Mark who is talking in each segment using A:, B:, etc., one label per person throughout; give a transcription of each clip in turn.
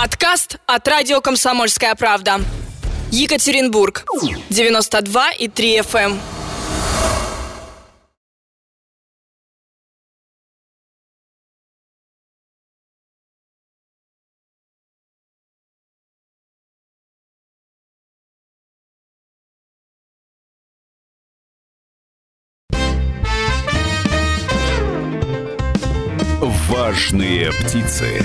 A: Подкаст от радио «Комсомольская правда». Екатеринбург. 92 и 3 FM.
B: Важные птицы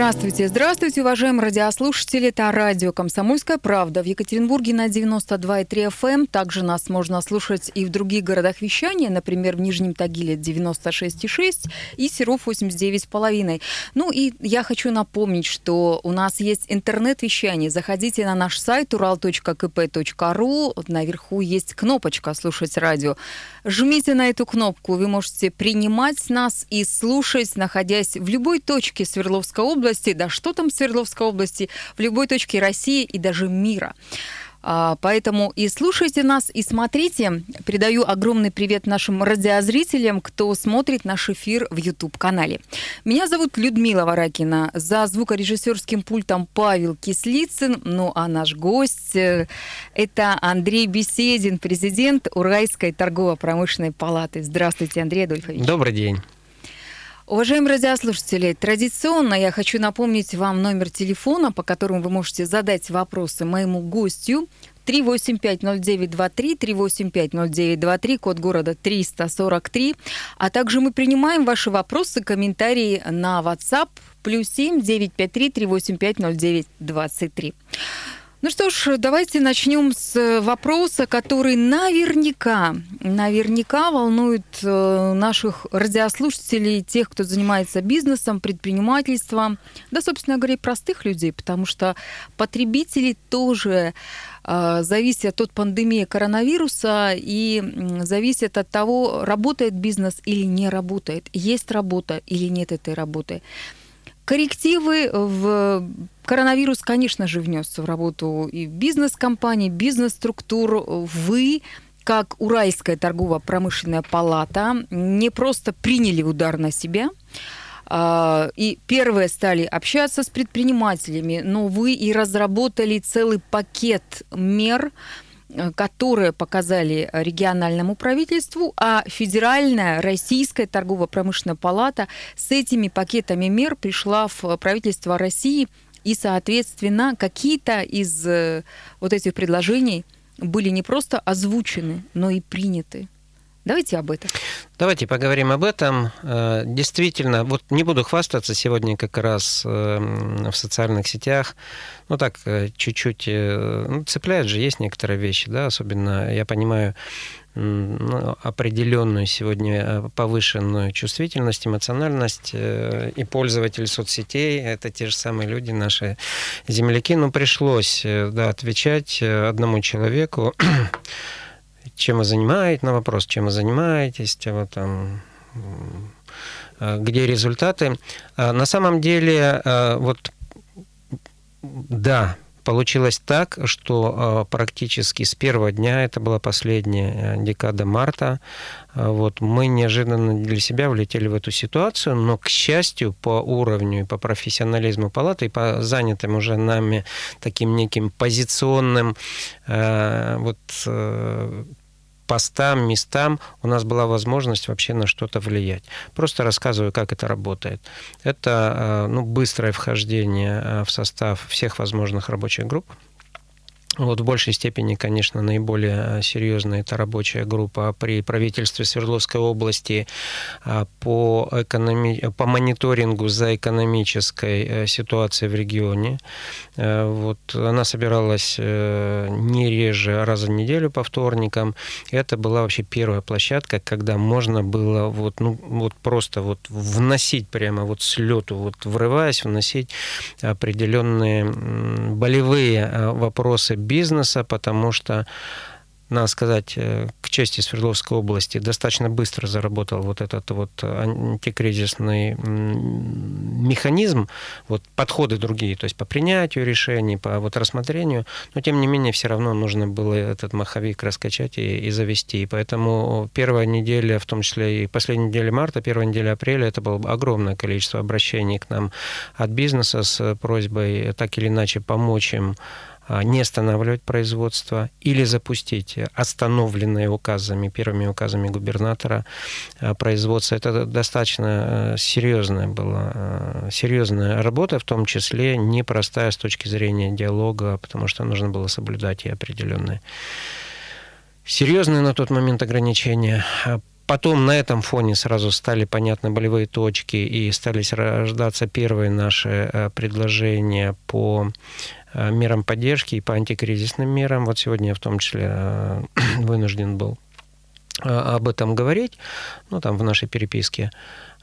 C: Здравствуйте, здравствуйте, уважаемые радиослушатели. Это радио «Комсомольская правда» в Екатеринбурге на 92,3 FM. Эм. Также нас можно слушать и в других городах вещания, например, в Нижнем Тагиле 96,6 и Серов 89,5. Ну и я хочу напомнить, что у нас есть интернет-вещание. Заходите на наш сайт ural.kp.ru. Наверху есть кнопочка «Слушать радио». Жмите на эту кнопку, вы можете принимать нас и слушать, находясь в любой точке Свердловской области, да что там Свердловской области, в любой точке России и даже мира. А, поэтому и слушайте нас, и смотрите. Передаю огромный привет нашим радиозрителям, кто смотрит наш эфир в YouTube-канале. Меня зовут Людмила Варакина. За звукорежиссерским пультом Павел Кислицын. Ну а наш гость э, – это Андрей Беседин, президент Уральской торгово-промышленной палаты. Здравствуйте, Андрей Адольфович.
D: Добрый день.
C: Уважаемые радиослушатели, традиционно я хочу напомнить вам номер телефона, по которому вы можете задать вопросы моему гостю. 3850923, 3850923, код города 343. А также мы принимаем ваши вопросы, комментарии на WhatsApp плюс 7 953 385 0923. Ну что ж, давайте начнем с вопроса, который наверняка, наверняка волнует э, наших радиослушателей, тех, кто занимается бизнесом, предпринимательством, да, собственно говоря, и простых людей, потому что потребители тоже э, зависят от пандемии коронавируса и зависят от того, работает бизнес или не работает, есть работа или нет этой работы. Коррективы в коронавирус, конечно же, внес в работу и бизнес-компаний, бизнес-структур. Вы как Уральская торгово-промышленная палата не просто приняли удар на себя, а, и первые стали общаться с предпринимателями, но вы и разработали целый пакет мер, которые показали региональному правительству, а Федеральная Российская торгово-промышленная палата с этими пакетами мер пришла в правительство России, и, соответственно, какие-то из э, вот этих предложений были не просто озвучены, но и приняты. Давайте об этом.
D: Давайте поговорим об этом. Э, действительно, вот не буду хвастаться сегодня как раз в социальных сетях ну так, э, чуть-чуть э, ну, цепляет же, есть некоторые вещи, да, особенно, я понимаю, ну, определенную сегодня э, повышенную чувствительность, эмоциональность и пользователи соцсетей, это те же самые люди, наши земляки, ну, пришлось, да, отвечать одному человеку, чем вы занимаетесь, на вопрос, чем вы занимаетесь, чего там где результаты. А на самом деле, вот да, получилось так, что а, практически с первого дня, это была последняя э, декада марта, вот, мы неожиданно для себя влетели в эту ситуацию, но, к счастью, по уровню и по профессионализму палаты, и по занятым уже нами таким неким позиционным э, вот, э, постам, местам у нас была возможность вообще на что-то влиять. Просто рассказываю, как это работает. Это э, ну, быстрое вхождение э, в состав всех возможных рабочих групп, вот в большей степени, конечно, наиболее э, серьезная это рабочая группа при правительстве Свердловской области а, по, экономи... по мониторингу за экономической э, ситуацией в регионе. Э, вот она собиралась не реже раза в неделю по вторникам. Это была вообще первая площадка, когда можно было вот, ну, вот просто вот вносить прямо вот с лету, вот врываясь, вносить определенные болевые вопросы бизнеса, потому что надо сказать, э, к чести Свердловской области, достаточно быстро заработал вот этот вот антикризисный механизм, вот подходы другие, то есть по принятию решений, по вот рассмотрению, но тем не менее все равно нужно было этот маховик раскачать и, и завести. И поэтому первая неделя, в том числе и последняя неделя марта, первая неделя апреля, это было огромное количество обращений к нам от бизнеса с просьбой так или иначе помочь им не останавливать производство или запустить остановленные указами, первыми указами губернатора а, производство. Это достаточно э, серьезная была, э, серьезная работа, в том числе непростая с точки зрения диалога, потому что нужно было соблюдать и определенные серьезные на тот момент ограничения. Потом на этом фоне сразу стали понятны болевые точки и стали рождаться первые наши э, предложения по Э, мерам поддержки и по антикризисным мерам. Вот сегодня я в том числе э, вынужден был об этом говорить, ну, там в нашей переписке.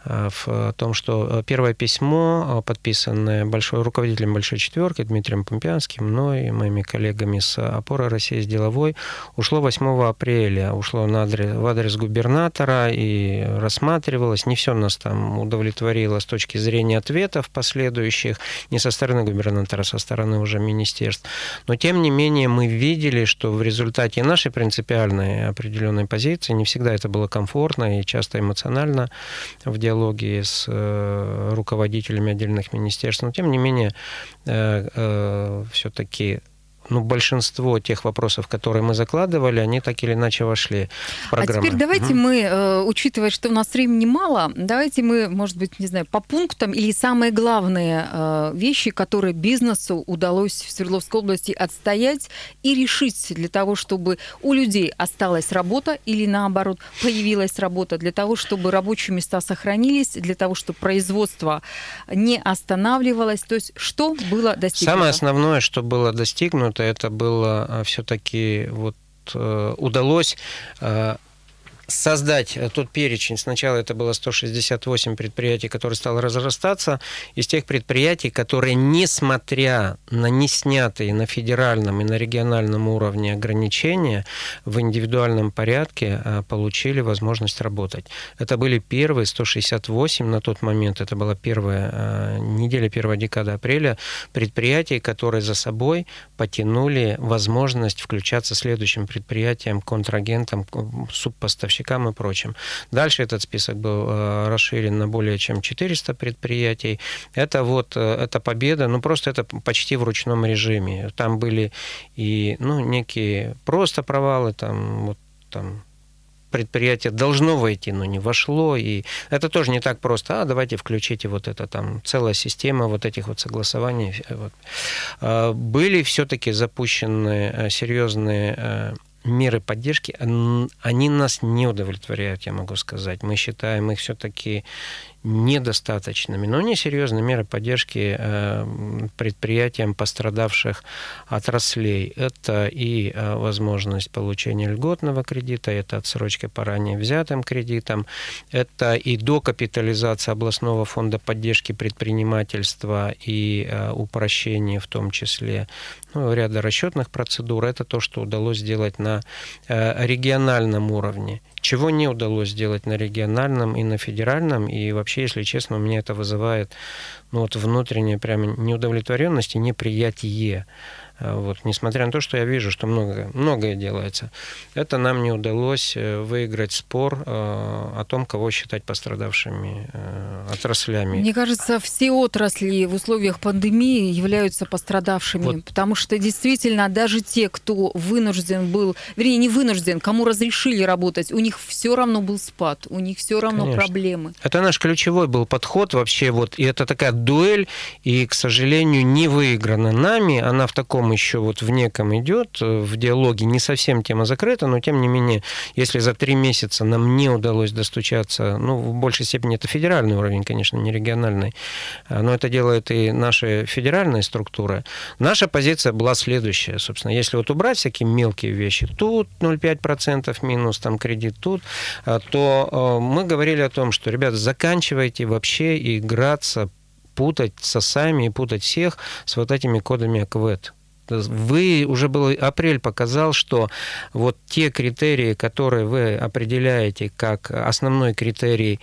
D: Э, в том, что э, первое письмо, э, подписанное большой, руководителем Большой Четверки Дмитрием Помпянским, мной и моими коллегами с «Опоры России» с деловой, ушло 8 апреля, ушло на адрес, в адрес губернатора и рассматривалось. Не все нас там удовлетворило с точки зрения ответов последующих, не со стороны губернатора, а со стороны уже министерств. Но, тем не менее, мы видели, что в результате нашей принципиальной определенной позиции, не всегда это было комфортно и часто эмоционально в диалоге с э, руководителями отдельных министерств, но тем не менее э, э, все-таки ну, большинство тех вопросов, которые мы закладывали, они так или иначе вошли в программу.
C: А теперь давайте угу. мы, э, учитывая, что у нас времени мало, давайте мы, может быть, не знаю, по пунктам или самые главные э, вещи, которые бизнесу удалось в Свердловской области отстоять и решить для того, чтобы у людей осталась работа или наоборот появилась работа, для того, чтобы рабочие места сохранились, для того, чтобы производство не останавливалось. То есть что было достигнуто?
D: Самое основное, что было достигнуто, это было а, все-таки вот э, удалось а, создать э, тот перечень. Сначала это было 168 предприятий, которые стало разрастаться. Из тех предприятий, которые, несмотря на не снятые на федеральном и на региональном уровне ограничения, в индивидуальном порядке э, получили возможность работать. Это были первые 168 на тот момент, это была первая э, неделя, первая декада апреля, предприятий, которые за собой потянули возможность включаться следующим предприятиям, контрагентам, субпоставщикам поставщикам и прочим. Дальше этот список был э, расширен на более чем 400 предприятий. Это вот, э, это победа, ну просто это почти в ручном режиме. Там были и, ну, некие просто провалы, там, вот, там, предприятие должно войти, но не вошло. И это тоже не так просто. А давайте включите вот это там целая система вот этих вот согласований. Вот. А, были все-таки запущены э, серьезные меры поддержки, они нас не удовлетворяют, я могу сказать. Мы считаем их все-таки недостаточными, но не серьезные меры поддержки э, предприятиям пострадавших отраслей. Это и э, возможность получения льготного кредита, это отсрочка по ранее взятым кредитам, это и докапитализация областного фонда поддержки предпринимательства и э, упрощение в том числе ну, ряда расчетных процедур. Это то, что удалось сделать на региональном уровне чего не удалось сделать на региональном и на федеральном. И вообще, если честно, у меня это вызывает ну, вот внутреннее прямо неудовлетворенность и неприятие. А, вот, несмотря на то, что я вижу, что многое, многое делается, это нам не удалось э, выиграть спор э, о том, кого считать пострадавшими э, отраслями.
C: Мне кажется, все отрасли в условиях пандемии являются пострадавшими, вот. потому что действительно даже те, кто вынужден был, вернее, не вынужден, кому разрешили работать, у них все равно был спад, у них все равно Конечно. проблемы.
D: Это наш ключевой был подход вообще, вот, и это такая дуэль, и, к сожалению, не выиграна нами, она в таком там еще вот в неком идет, э, в диалоге не совсем тема закрыта, но тем не менее, если за три месяца нам не удалось достучаться, ну, в большей степени это федеральный уровень, конечно, не региональный, а, но это делает и наша федеральная структура. Наша позиция была следующая, собственно, если вот убрать всякие мелкие вещи, тут 0,5% минус, там кредит тут, а, то э, мы говорили о том, что, ребята, заканчивайте вообще играться путать сосами и путать всех с вот этими кодами АКВЭД. Вы уже был апрель показал, что вот те критерии, которые вы определяете как основной критерий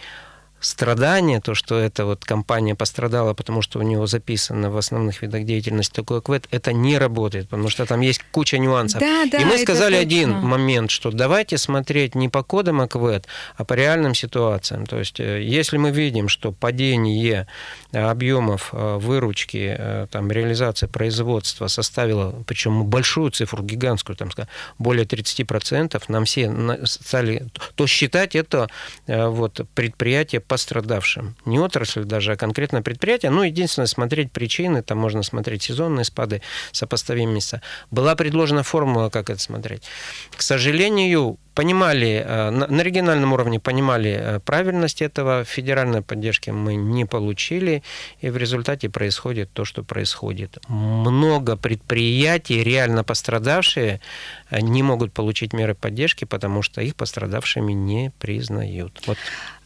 D: страдания, то, что эта вот компания пострадала, потому что у него записано в основных видах деятельности такой квет, это не работает, потому что там есть куча нюансов.
C: Да, да,
D: И мы сказали
C: точно.
D: один момент, что давайте смотреть не по кодам АКВЭД, а по реальным ситуациям. То есть, э, если мы видим, что падение э, объемов э, выручки, там, реализации производства составило, причем большую цифру, гигантскую, там, более 30%, нам все стали, то считать это вот, предприятие пострадавшим. Не отрасль даже, а конкретно предприятие. Ну, единственное, смотреть причины, там можно смотреть сезонные спады, сопоставимые места. Была предложена формула, как это смотреть. К сожалению, понимали, э, на региональном уровне понимали э, правильность этого, федеральной поддержки мы не получили, и в результате происходит то, что происходит. Много предприятий, реально пострадавшие, э, не могут получить меры поддержки, потому что их пострадавшими не признают. Вот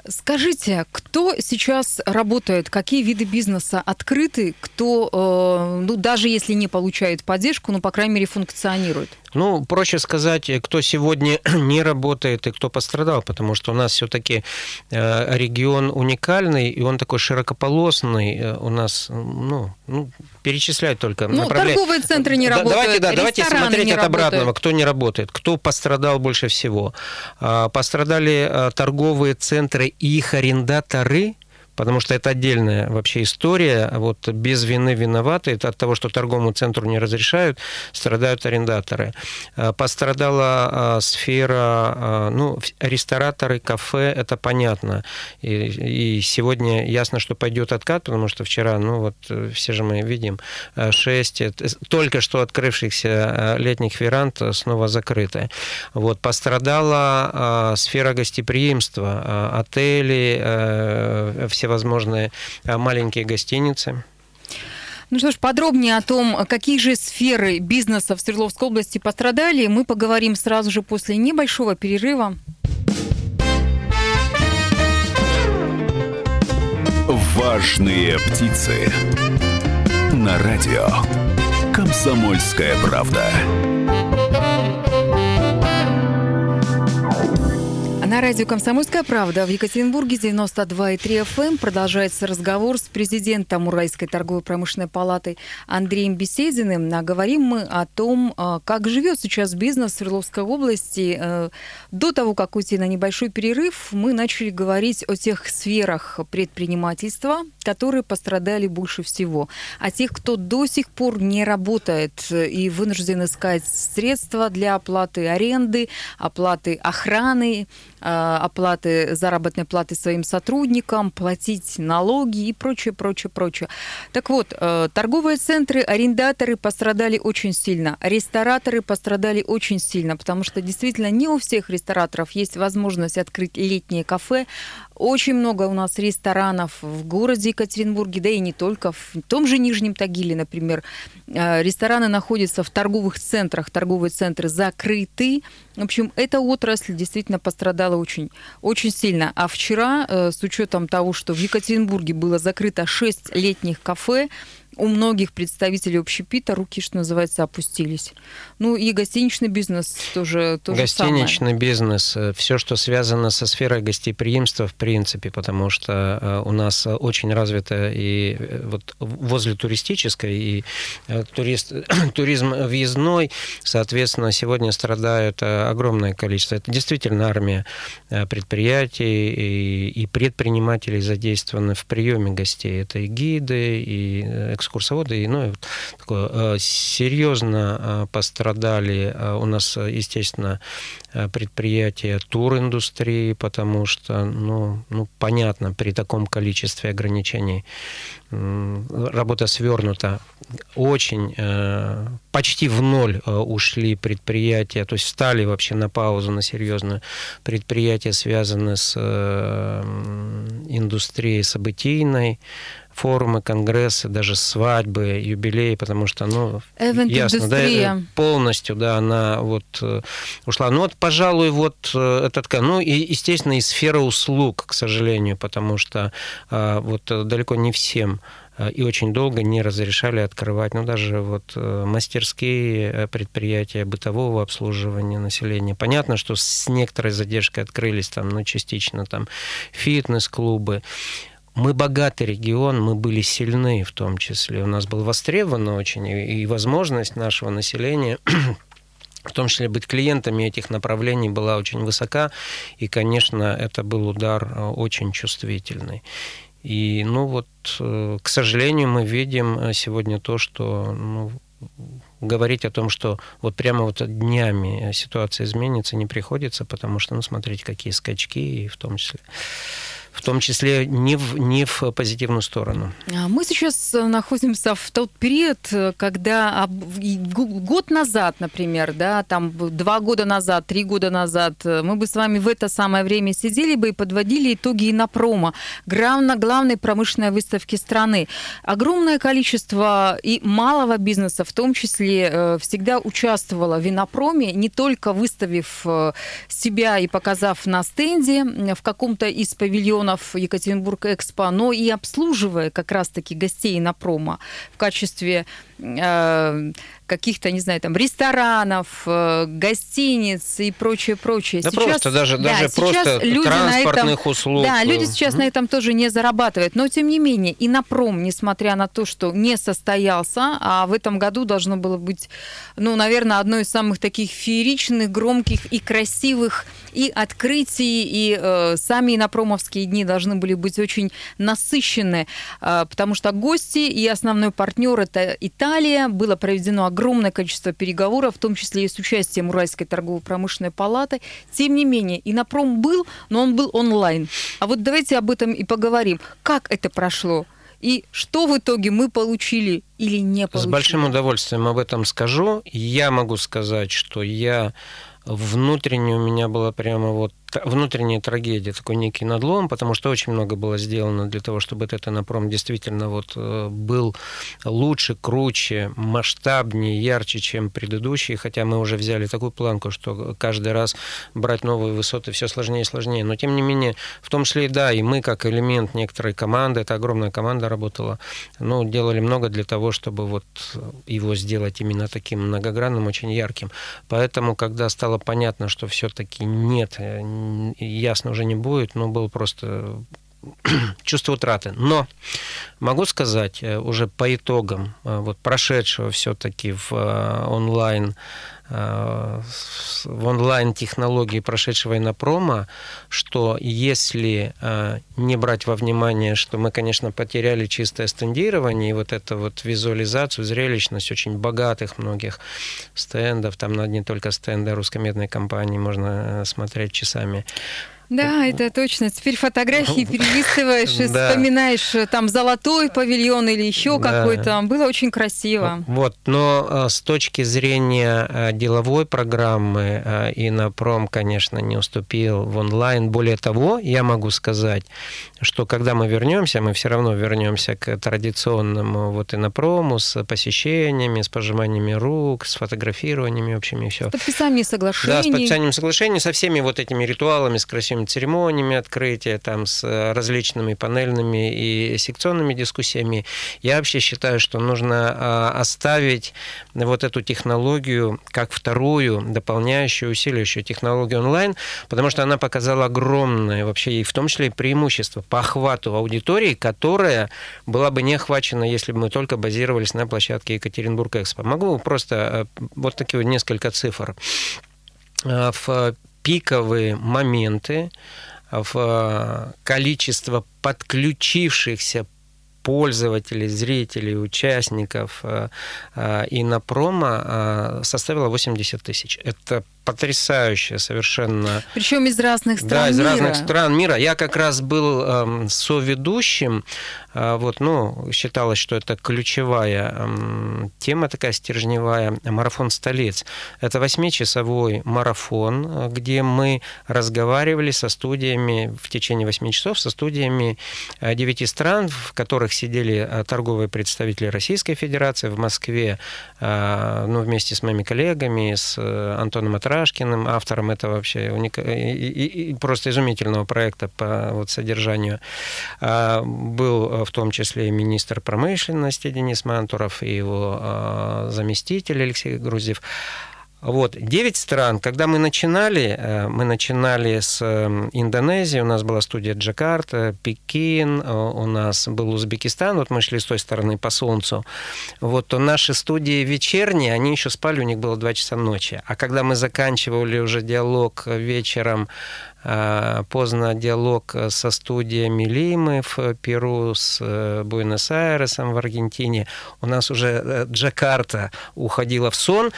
C: Скажите, кто сейчас работает, какие виды бизнеса открыты, кто, э, ну, даже если не получает поддержку, ну, по крайней мере, функционирует?
D: Ну, проще сказать, кто сегодня не работает и кто пострадал, потому что у нас все-таки э, регион уникальный, и он такой широкополосный. Э, у нас, ну, ну перечислять только
C: ну, направля... торговые центры не работают,
D: Давайте, да, давайте смотреть от обратного,
C: работают.
D: кто не работает, кто пострадал больше всего. А, пострадали а, торговые центры и их арендаторы – потому что это отдельная вообще история. Вот без вины виноваты, это от того, что торговому центру не разрешают, страдают арендаторы. А, пострадала а, сфера, а, ну, рестораторы, кафе, это понятно. И, и сегодня ясно, что пойдет откат, потому что вчера, ну, вот э, все же мы видим, 6 только что открывшихся летних веранд снова закрыты. Вот, пострадала сфера гостеприимства, отели, э, все всевозможные э, маленькие гостиницы.
C: Ну что ж, подробнее о том, какие же сферы бизнеса в Свердловской области пострадали, мы поговорим сразу же после небольшого перерыва.
B: Важные птицы на радио «Комсомольская правда».
C: На радио «Комсомольская правда» в Екатеринбурге 92,3 FM эм. Продолжается разговор с президентом Уральской торговой промышленной палаты Андреем Бесединым. Говорим мы о том, а, как живет сейчас бизнес в Свердловской области. Э, до того, как уйти на небольшой перерыв, мы начали говорить о тех сферах предпринимательства, которые пострадали больше всего. О тех, кто до сих пор не работает и вынужден искать средства для оплаты аренды, оплаты охраны, Э, оплаты заработной платы своим сотрудникам, платить налоги и прочее, прочее, прочее. Так вот, э, торговые центры, арендаторы пострадали очень сильно, рестораторы пострадали очень сильно, потому что действительно не у всех рестораторов есть возможность открыть летние кафе, очень много у нас ресторанов в городе Екатеринбурге, да и не только. В том же Нижнем Тагиле, например, э, рестораны находятся в торговых центрах, торговые центры закрыты. В общем, эта отрасль действительно пострадала очень, очень сильно. А вчера, э, с учетом того, что в Екатеринбурге было закрыто 6 летних кафе, у многих представителей общепита руки, что называется, опустились. Ну и гостиничный бизнес тоже то
D: Гостиничный
C: самое.
D: бизнес, э, все, что связано со сферой гостеприимства, в принципе, потому что э, у нас очень развито и э, вот возле туристической, и турист, туризм въездной, соответственно, сегодня страдают огромное количество. Это действительно армия предприятий и, и предпринимателей задействованы в приеме гостей. Это и гиды, и экскурсоводы, и, ну, такое, э, серьезно э, пострадали э, у нас, естественно, предприятия туриндустрии, потому что, ну, ну, понятно, при таком количестве ограничений работа свернута. Очень, почти в ноль ушли предприятия, то есть стали вообще на паузу, на серьезную. Предприятия связаны с индустрией событийной, форумы, конгрессы, даже свадьбы, юбилеи, потому что, ну, ясно, да, э, полностью, да, она вот э, ушла. Ну вот, пожалуй, вот э, это такая, ну и, естественно, и сфера услуг, к сожалению, потому что вот далеко не всем и очень долго не разрешали открывать, ну, даже вот мастерские предприятия бытового обслуживания населения. Понятно, что с некоторой задержкой открылись там, ну, частично там фитнес-клубы. Мы богатый регион, мы были сильны в том числе. У нас был востребован очень, и возможность нашего населения в том числе быть клиентами этих направлений была очень высока, и, конечно, это был удар э, очень чувствительный. И, ну вот, э, к сожалению, мы видим э, сегодня то, что ну, говорить о том, что вот прямо вот днями ситуация изменится, не приходится, потому что, ну, смотрите, какие скачки, и в том числе в том числе не в, не в позитивную сторону.
C: А мы сейчас э, находимся в тот период, э, когда год назад, например, да, там два года назад, три года назад, э, мы бы с вами в это самое время сидели бы и подводили итоги Инопрома, главной, промышленной выставки страны. Огромное количество и малого бизнеса, в том числе, всегда участвовало в Инопроме, не только выставив себя и показав на стенде в каком-то из павильонов, регионов Екатеринбург Экспо, но и обслуживая как раз-таки гостей на промо в качестве каких-то, не знаю, там ресторанов, э, гостиниц и прочее, прочее.
D: Да сейчас, просто даже, да, даже просто люди транспортных этом, услуг.
C: Да, люди сейчас mm-hmm. на этом тоже не зарабатывают. Но тем не менее, и на пром, несмотря на то, что не состоялся, а в этом году должно было быть, ну, наверное, одно из самых таких фееричных, громких и красивых и открытий, и э, сами инопромовские дни должны были быть очень насыщены, э, потому что гости и основной партнер это Италия. Было проведено огромное количество переговоров, в том числе и с участием Уральской торгово-промышленной палаты. Тем не менее, Инопром был, но он был онлайн. А вот давайте об этом и поговорим. Как это прошло? И что в итоге мы получили или не получили?
D: С большим удовольствием об этом скажу. Я могу сказать, что я внутренне у меня была прямо вот внутренняя трагедия, такой некий надлом, потому что очень много было сделано для того, чтобы этот напром действительно вот э, был лучше, круче, масштабнее, ярче, чем предыдущий, хотя мы уже взяли такую планку, что каждый раз брать новые высоты все сложнее и сложнее. Но тем не менее, в том числе да, и мы как элемент некоторой команды, это огромная команда работала, ну, делали много для того, чтобы вот его сделать именно таким многогранным, очень ярким. Поэтому, когда стало понятно, что все-таки нет э, ясно уже не будет, но был просто чувство утраты. Но могу сказать э, уже по итогам э, вот прошедшего все-таки в э, онлайн в онлайн-технологии прошедшего инопрома, что если не брать во внимание, что мы, конечно, потеряли чистое стендирование и вот эту вот визуализацию, зрелищность очень богатых многих стендов, там не только стенды русскомедной компании можно смотреть часами,
C: да, это точно. Теперь фотографии перелистываешь и вспоминаешь э, там золотой павильон или еще какой-то. Было очень красиво.
D: Вот, но э, с точки зрения э, деловой программы и Инопром, конечно, не уступил в онлайн. Более того, я могу сказать, что когда мы вернемся, мы все равно вернемся к традиционному вот Инопрому с посещениями, с пожиманиями рук, с фотографированиями общими, все. С
C: подписанием соглашений.
D: Да, с подписанием соглашений, со всеми вот этими ритуалами, с красивыми всеми церемониями открытия, там, с э, различными панельными и секционными дискуссиями. Я вообще считаю, что нужно а, оставить вот эту технологию как вторую, дополняющую, усиливающую технологию онлайн, потому что она показала огромное вообще, и в том числе и преимущество по охвату аудитории, которая была бы не охвачена, если бы мы только базировались на площадке Екатеринбург Экспо. Могу просто э, вот такие вот несколько цифр. Э, в пиковые моменты в э, количество подключившихся пользователей, зрителей, участников э, э, и на промо составила 80 тысяч. Это потрясающая совершенно.
C: Причем из разных стран
D: Да, из
C: мира.
D: разных стран мира. Я как раз был э, соведущим. Э, вот, ну, считалось, что это ключевая э, тема такая стержневая. Марафон столиц. Это восьмичасовой марафон, где мы разговаривали со студиями в течение восьми часов, со студиями э, девяти стран, в которых сидели э, торговые представители Российской Федерации в Москве, э, ну, вместе с моими коллегами, с Антоном Атра Шашкиным, автором этого вообще уника... и, и, и просто изумительного проекта по вот, содержанию. А, был в том числе и министр промышленности Денис Мантуров, и его заместитель Алексей Грузев. Вот, 9 стран. Когда мы начинали, э, мы начинали с эм, Индонезии, у нас была студия Джакарта, Пекин, э, у нас был Узбекистан, вот мы шли с той стороны по солнцу. Вот, то наши студии вечерние, они еще спали, у них было 2 часа ночи. А когда мы заканчивали уже диалог вечером, э, поздно диалог со студиями Лимы в Перу, с Буэнос-Айресом в Аргентине, у нас уже Джакарта уходила в сон.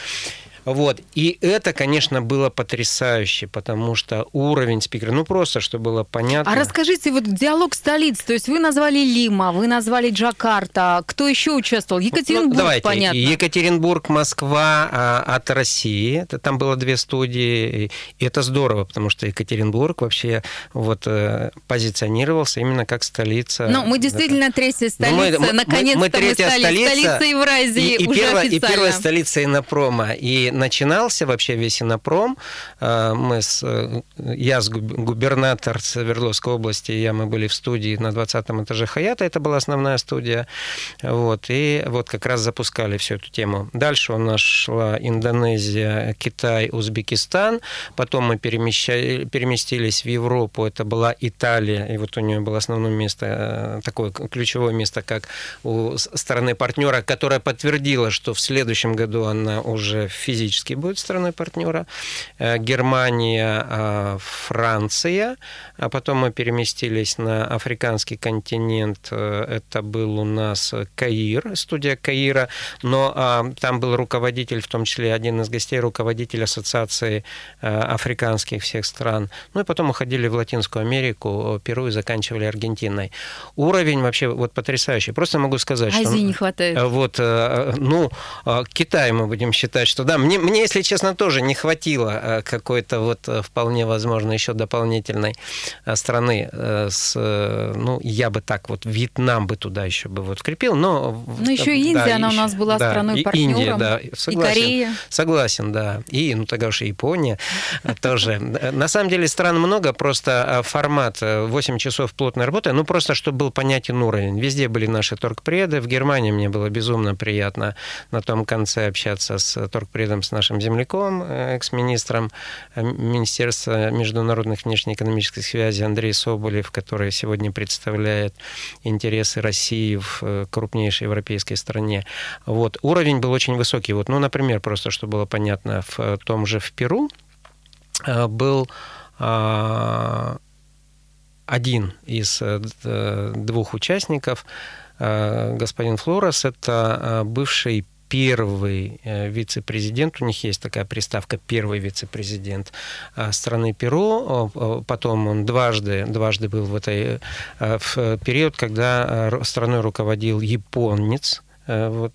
D: Вот. И это, конечно, было потрясающе, потому что уровень спикера, ну просто, чтобы было понятно.
C: А расскажите, вот диалог столиц, то есть вы назвали Лима, вы назвали Джакарта, кто еще участвовал? Екатеринбург, ну,
D: давайте.
C: понятно.
D: Екатеринбург, Москва а, от России, это, там было две студии, и это здорово, потому что Екатеринбург вообще вот э, позиционировался именно как столица.
C: Ну, мы действительно это... третья столица, ну, мы, наконец-то мы, мы, третья мы стали столица, столицей Евразии
D: и, и,
C: уже
D: первая,
C: официально.
D: и первая столица Инопрома, и начинался вообще весь Инопром. А, мы с, э, я с губернатор Свердловской области, я, мы были в студии на 20 этаже Хаята, это была основная студия. Вот, и вот как раз запускали всю эту тему. Дальше у нас шла Индонезия, Китай, Узбекистан. Потом мы переместились в Европу, это была Италия, и вот у нее было основное место, э, такое ключевое место, как у стороны партнера, которая подтвердила, что в следующем году она уже физически физически будет страной партнера. Э, Германия, э, Франция. А потом мы переместились на африканский континент. Э, это был у нас Каир, студия Каира. Но а, там был руководитель, в том числе один из гостей, руководитель ассоциации африканских всех стран. Ну и потом уходили в Латинскую Америку, Перу и заканчивали Аргентиной. Уровень вообще вот потрясающий. Просто могу сказать,
C: Азии
D: что...
C: не хватает.
D: Вот, ну, Китай мы будем считать, что да, мне, мне, если честно, тоже не хватило э, какой-то вот э, вполне возможно еще дополнительной э, страны с, ну, я бы так вот Вьетнам бы туда еще бы вот крепил, но...
C: Ну, еще Индия, да, она еще, у нас была да, страной партнером. Индия, да,
D: согласен.
C: И Корея.
D: Согласен, да. И, ну, тогда уж и Япония тоже. На самом деле стран много, просто формат 8 часов плотной работы, ну, просто чтобы был понятен уровень. Везде были наши торгпреды, в Германии мне было безумно приятно на том конце общаться с торгпредом с нашим земляком, э, экс-министром э, Министерства международных внешнеэкономических связей Андрей Соболев, который сегодня представляет интересы России в э, крупнейшей европейской стране. Вот. Уровень был очень высокий. Вот, ну, например, просто, чтобы было понятно, в том же в Перу был а, один из двух участников, господин Флорес, это бывший первый э, вице-президент, у них есть такая приставка «первый вице-президент э, страны Перу», потом он дважды, дважды был в этой э, в период, когда страной руководил японец, вот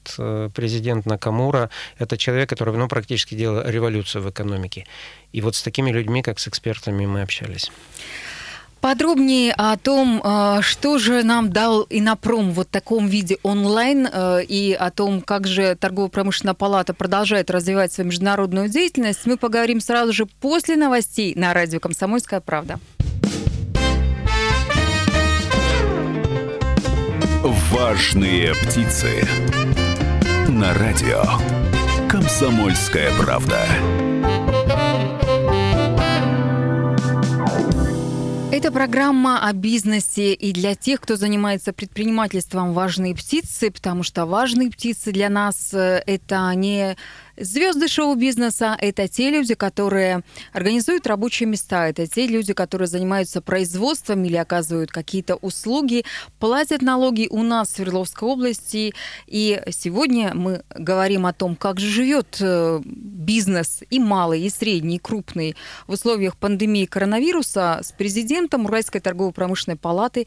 D: президент Накамура, это человек, который ну, практически делал революцию в экономике. И вот с такими людьми, как с экспертами, мы общались.
C: Подробнее о том, э, что же нам дал Инопром в вот таком виде онлайн, э, и о том, как же торгово-промышленная палата продолжает развивать свою международную деятельность, мы поговорим сразу же после новостей на радио «Комсомольская правда».
B: Важные птицы на радио «Комсомольская правда».
C: Это программа о бизнесе. И для тех, кто занимается предпринимательством «Важные птицы», потому что важные птицы для нас э, – это не Звезды шоу-бизнеса – это те люди, которые организуют рабочие места, это те люди, которые занимаются производством или оказывают какие-то услуги, платят налоги у нас в Свердловской области. И сегодня мы говорим о том, как же живет э, бизнес и малый, и средний, и крупный в условиях пандемии коронавируса с президентом Уральской торгово-промышленной палаты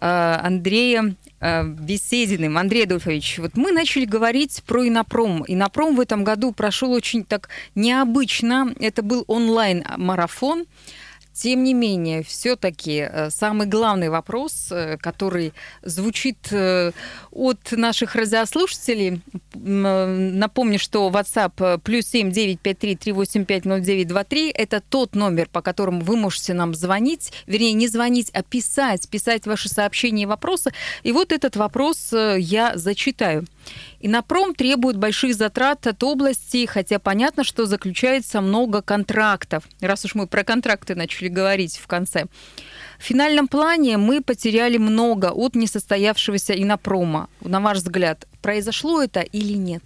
C: Андреем э, Бесединым. Андрей Адольфович, вот мы начали говорить про Инопром. Инопром в этом году прошел очень так необычно. Это был онлайн-марафон. Тем не менее, все-таки э, самый главный вопрос, э, который звучит э, от наших радиослушателей, напомню, что WhatsApp плюс 7 953 385 0923 это тот номер, по которому вы можете нам звонить, вернее, не звонить, а писать, писать ваши сообщения и вопросы. И вот этот вопрос я зачитаю. Инопром требует больших затрат от области, хотя понятно, что заключается много контрактов. Раз уж мы про контракты начали говорить в конце. В финальном плане мы потеряли много от несостоявшегося инопрома. На ваш взгляд, произошло это или нет?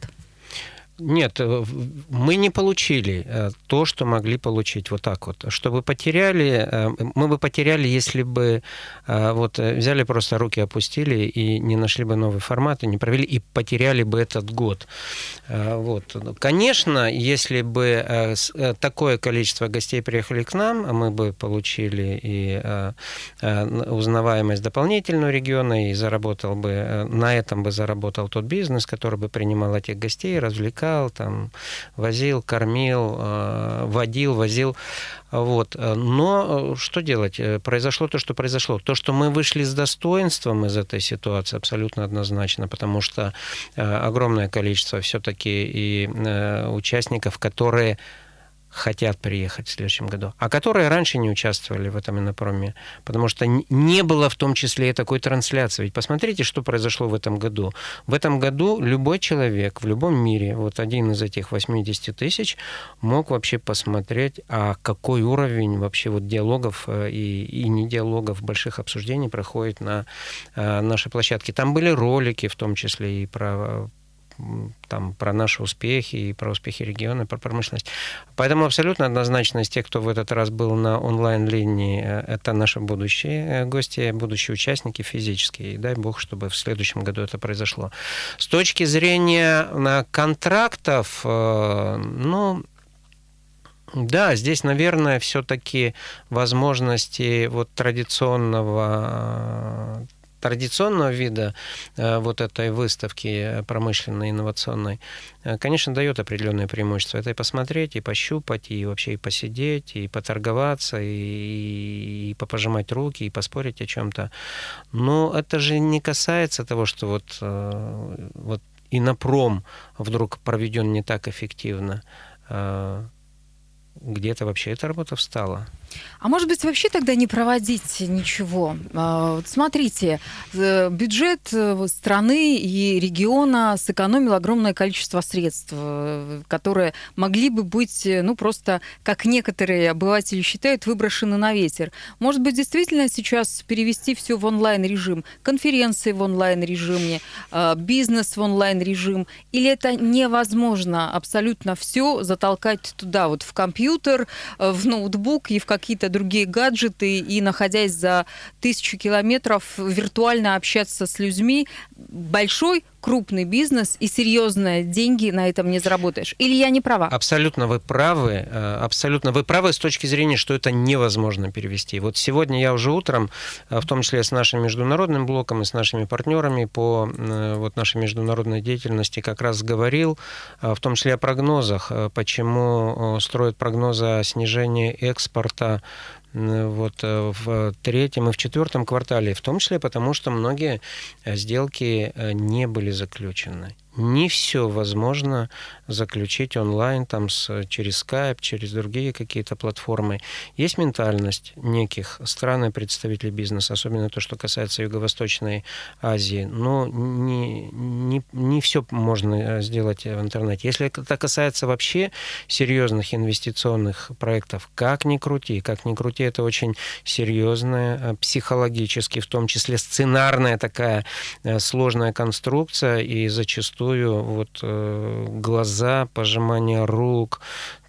D: Нет, э, мы не получили э, то, что могли получить вот так вот. Чтобы потеряли, э, мы бы потеряли, если бы вот взяли просто руки опустили и не нашли бы новый формат, и не провели, и потеряли бы этот год. Вот. Конечно, если бы такое количество гостей приехали к нам, мы бы получили и узнаваемость дополнительную региона, и заработал бы, на этом бы заработал тот бизнес, который бы принимал этих гостей, развлекал развлекал, там, возил, кормил, э, водил, возил. Вот. Но э, что делать? Э, произошло то, что произошло. То, что мы вышли с достоинством из этой ситуации, абсолютно однозначно, потому что огромное количество все-таки и участников, которые хотят приехать в следующем году, а которые раньше не участвовали в этом инопроме, потому что не было в том числе и такой трансляции. Ведь посмотрите, что произошло в этом году. В этом году любой человек в любом мире, вот один из этих 80 тысяч, мог вообще посмотреть, а какой уровень вообще вот диалогов э, и, и не диалогов, больших обсуждений проходит на э, нашей площадке. Там были ролики, в том числе и про там, про наши успехи и про успехи региона, про промышленность. Поэтому абсолютно однозначно из тех, кто в этот раз был на онлайн-линии, э, это наши будущие э, гости, будущие участники физические. И дай бог, чтобы в следующем году это произошло. С точки зрения э, контрактов, ну, да, здесь, наверное, все-таки возможности вот традиционного традиционного вида э, вот этой выставки промышленной, инновационной, э, конечно, дает определенное преимущество. Это и посмотреть, и пощупать, и вообще и посидеть, и поторговаться, и, и попожимать руки, и поспорить о чем-то. Но это же не касается того, что вот, э, вот и на пром вдруг проведен не так эффективно. Где-то вообще эта работа встала.
C: А может быть, вообще тогда не проводить ничего? А, смотрите, э, бюджет э, страны и региона сэкономил огромное количество средств, э, которые могли бы быть, ну, просто, как некоторые обыватели считают, выброшены на ветер. Может быть, действительно сейчас перевести все в онлайн-режим, конференции в онлайн-режиме, а, бизнес в онлайн-режим, или это невозможно абсолютно все затолкать туда, вот в компьютер, в ноутбук и в как какие-то другие гаджеты и, находясь за тысячу километров, виртуально общаться с людьми. Большой крупный бизнес и серьезные деньги на этом не заработаешь. Или я не права?
D: Абсолютно вы правы. Э, абсолютно вы правы с точки зрения, что это невозможно перевести. Вот сегодня я уже утром, э, в том числе с нашим международным блоком и с нашими партнерами по э, вот нашей международной деятельности как раз говорил, в том числе о прогнозах, почему строят прогнозы о снижении экспорта вот э, в третьем и в четвертом квартале, в том числе потому, что многие э, сделки э, не были заключены не все возможно заключить онлайн, там, с, через Skype, через другие какие-то платформы. Есть ментальность неких стран и представителей бизнеса, особенно то, что касается Юго-Восточной Азии. Но не, не, не все можно э, сделать в интернете. Если это касается вообще серьезных инвестиционных проектов, как ни крути, как ни крути, это очень серьезная, э, психологически, в том числе сценарная такая э, сложная конструкция, и зачастую зачастую вот э, глаза, пожимание рук,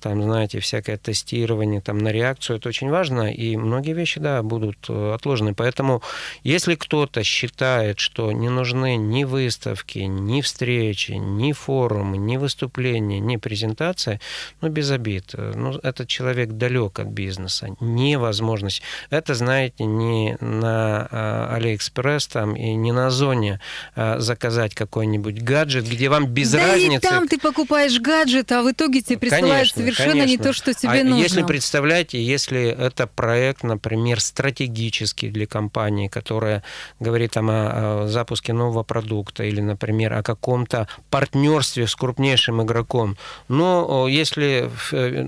D: там, знаете, всякое тестирование там, на реакцию, это очень важно, и многие вещи, да, будут э, отложены. Поэтому, если кто-то считает, что не нужны ни выставки, ни встречи, ни форумы, ни выступления, ни презентация, ну, без обид. Э, ну, этот человек далек от бизнеса. Невозможность. Это, знаете, не на а, Алиэкспресс там и не на Озоне заказать какой-нибудь гаджет, где вам без
C: да
D: разницы...
C: и там ты покупаешь гаджет, а в итоге тебе присылают Конечно совершенно
D: конечно.
C: не то, что тебе
D: а
C: нужно.
D: Если представляете, если это проект, например, стратегический для компании, которая говорит там о, о запуске нового продукта или, например, о каком-то партнерстве с крупнейшим игроком, но если э,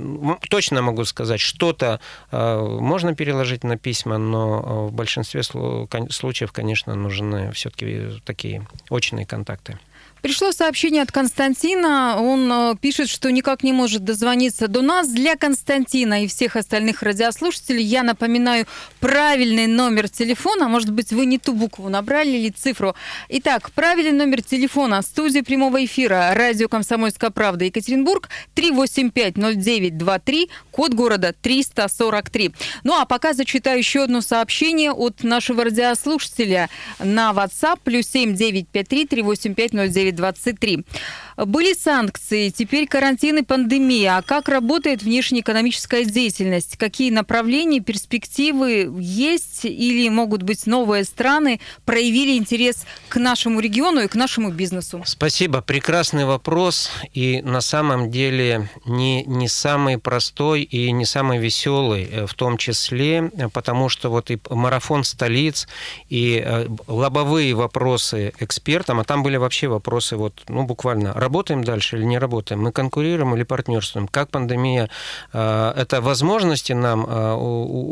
D: точно могу сказать, что-то э, можно переложить на письма, но в большинстве случаев, конечно, нужны все-таки такие очные контакты.
C: Пришло сообщение от Константина. Он э, пишет, что никак не может дозвониться до нас. Для Константина и всех остальных радиослушателей я напоминаю правильный номер телефона. Может быть, вы не ту букву набрали или цифру. Итак, правильный номер телефона студии прямого эфира радио «Комсомольская правда» Екатеринбург 3850923, код города 343. Ну а пока зачитаю еще одно сообщение от нашего радиослушателя на WhatsApp плюс 7953 3850923. 23. Были санкции, теперь карантин и пандемия. А как работает внешнеэкономическая деятельность? Какие направления, перспективы есть или могут быть новые страны проявили интерес к нашему региону и к нашему бизнесу?
D: Спасибо. Прекрасный вопрос. И на самом деле не, не самый простой и не самый веселый э, в том числе, потому что вот и марафон столиц, и э, лобовые вопросы экспертам, а там были вообще вопросы вот, ну, буквально работаем дальше или не работаем, мы конкурируем или партнерствуем, как пандемия, э, это возможности нам э,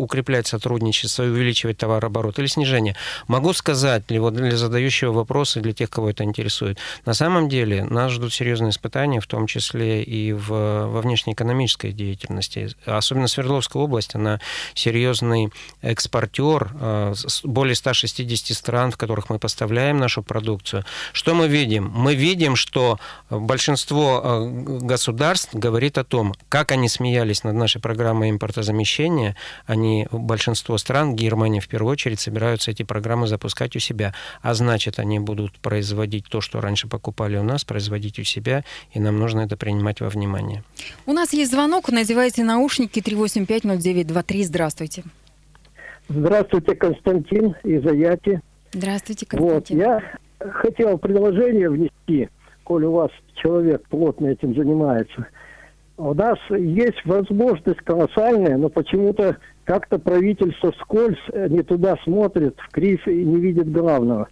D: укреплять сотрудничество и увеличивать товарооборот или снижение. Могу сказать для, для задающего вопросы, для тех, кого это интересует, на самом деле нас ждут серьезные испытания, в том числе и в, во внешнеэкономической деятельности. Особенно Свердловская область, она серьезный экспортер, э, более 160 стран, в которых мы поставляем нашу продукцию. Что мы видим? Мы видим, что большинство э, государств говорит о том, как они смеялись над нашей программой импортозамещения. Они, большинство стран, Германия в первую очередь, собираются эти программы запускать у себя. А значит, они будут производить то, что раньше покупали у нас, производить у себя, и нам нужно это принимать во внимание.
C: У нас есть звонок, надевайте наушники 3850923. Здравствуйте.
E: Здравствуйте, Константин из Аяти.
C: Здравствуйте, Константин.
E: Вот, я хотел предложение внести – коль у вас человек плотно этим занимается, у нас есть возможность колоссальная, но почему-то как-то правительство скользь э, не туда смотрит, в криз и не видит главного.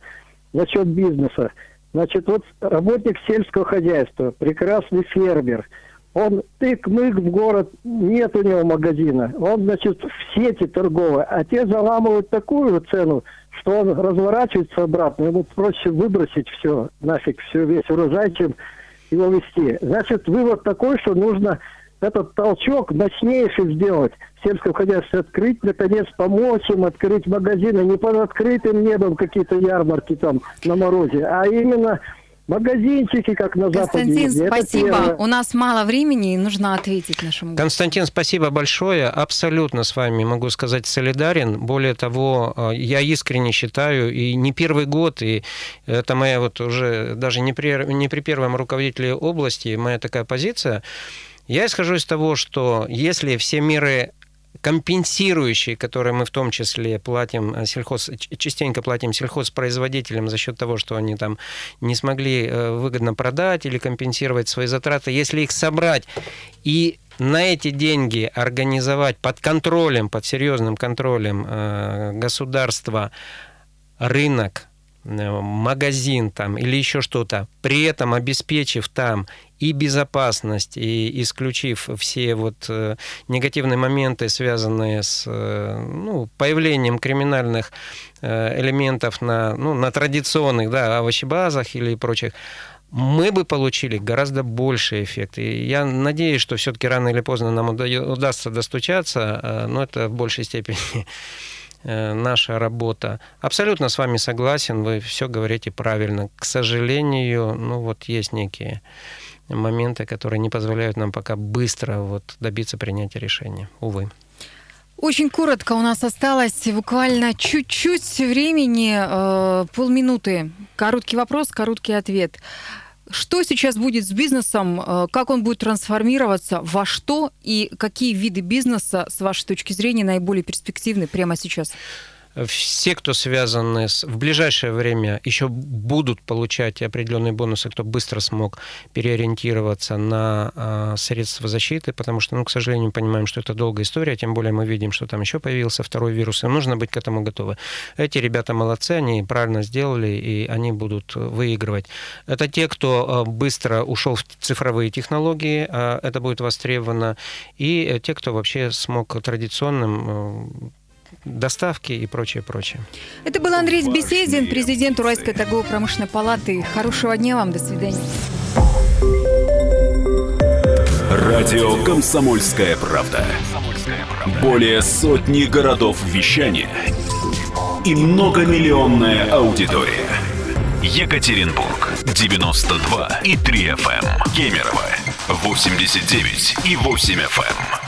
E: Насчет бизнеса. Значит, вот работник сельского хозяйства, прекрасный фермер, он тык-мык в город, нет у него магазина. Он, значит, в сети торговой, а те заламывают такую цену, что он разворачивается обратно, ему проще выбросить все, нафиг, все, весь урожай, чем его вести. Значит, вывод такой, что нужно этот толчок мощнейший сделать, сельское хозяйство открыть, наконец, помочь им открыть магазины, не под открытым небом какие-то ярмарки там на морозе, а именно магазинчики, как на
C: Константин,
E: Западе.
C: спасибо. У нас мало времени, и нужно ответить нашему
D: гостю. Константин, спасибо большое. Абсолютно с вами, могу сказать, солидарен. Более того, э, я искренне считаю, и не первый год, и это моя вот уже даже не при, не при первом руководителе области, моя такая позиция, я исхожу из того, что если все меры компенсирующие, которые мы в том числе платим э, сельхоз, частенько платим сельхозпроизводителям за счет того, что они там не смогли э, выгодно продать или компенсировать свои затраты, если их собрать и на эти деньги организовать под контролем, под серьезным контролем э, государства рынок, магазин там или еще что-то, при этом обеспечив там и безопасность, и исключив все вот э, негативные моменты, связанные с э, ну, появлением криминальных э, элементов на, ну, на традиционных да, овощебазах или прочих, мы бы получили гораздо больший эффект. И я надеюсь, что все-таки рано или поздно нам удастся достучаться, но это в большей степени наша работа. Абсолютно с вами согласен, вы все говорите правильно. К сожалению, ну вот есть некие моменты, которые не позволяют нам пока быстро вот добиться принятия решения. Увы.
C: Очень коротко у нас осталось буквально чуть-чуть времени, э, полминуты. Короткий вопрос, короткий ответ. Что сейчас будет с бизнесом? Э, как он будет трансформироваться? Во что? И какие виды бизнеса, с вашей точки зрения, наиболее перспективны прямо сейчас?
D: Все, кто связаны с... В ближайшее время еще будут получать определенные бонусы, кто быстро смог переориентироваться на а, средства защиты, потому что, ну, к сожалению, понимаем, что это долгая история, тем более мы видим, что там еще появился второй вирус, и нужно быть к этому готовы. Эти ребята молодцы, они правильно сделали, и они будут выигрывать. Это те, кто а, быстро ушел в цифровые технологии, а, это будет востребовано, и те, кто вообще смог традиционным доставки и прочее, прочее.
C: Это был Андрей Беседин, президент Уральской торгово-промышленной палаты. Хорошего дня вам, до свидания.
B: Радио «Комсомольская правда». Более сотни городов вещания и многомиллионная аудитория. Екатеринбург 92 и 3 FM. Эм. Кемерово 89 и 8 FM.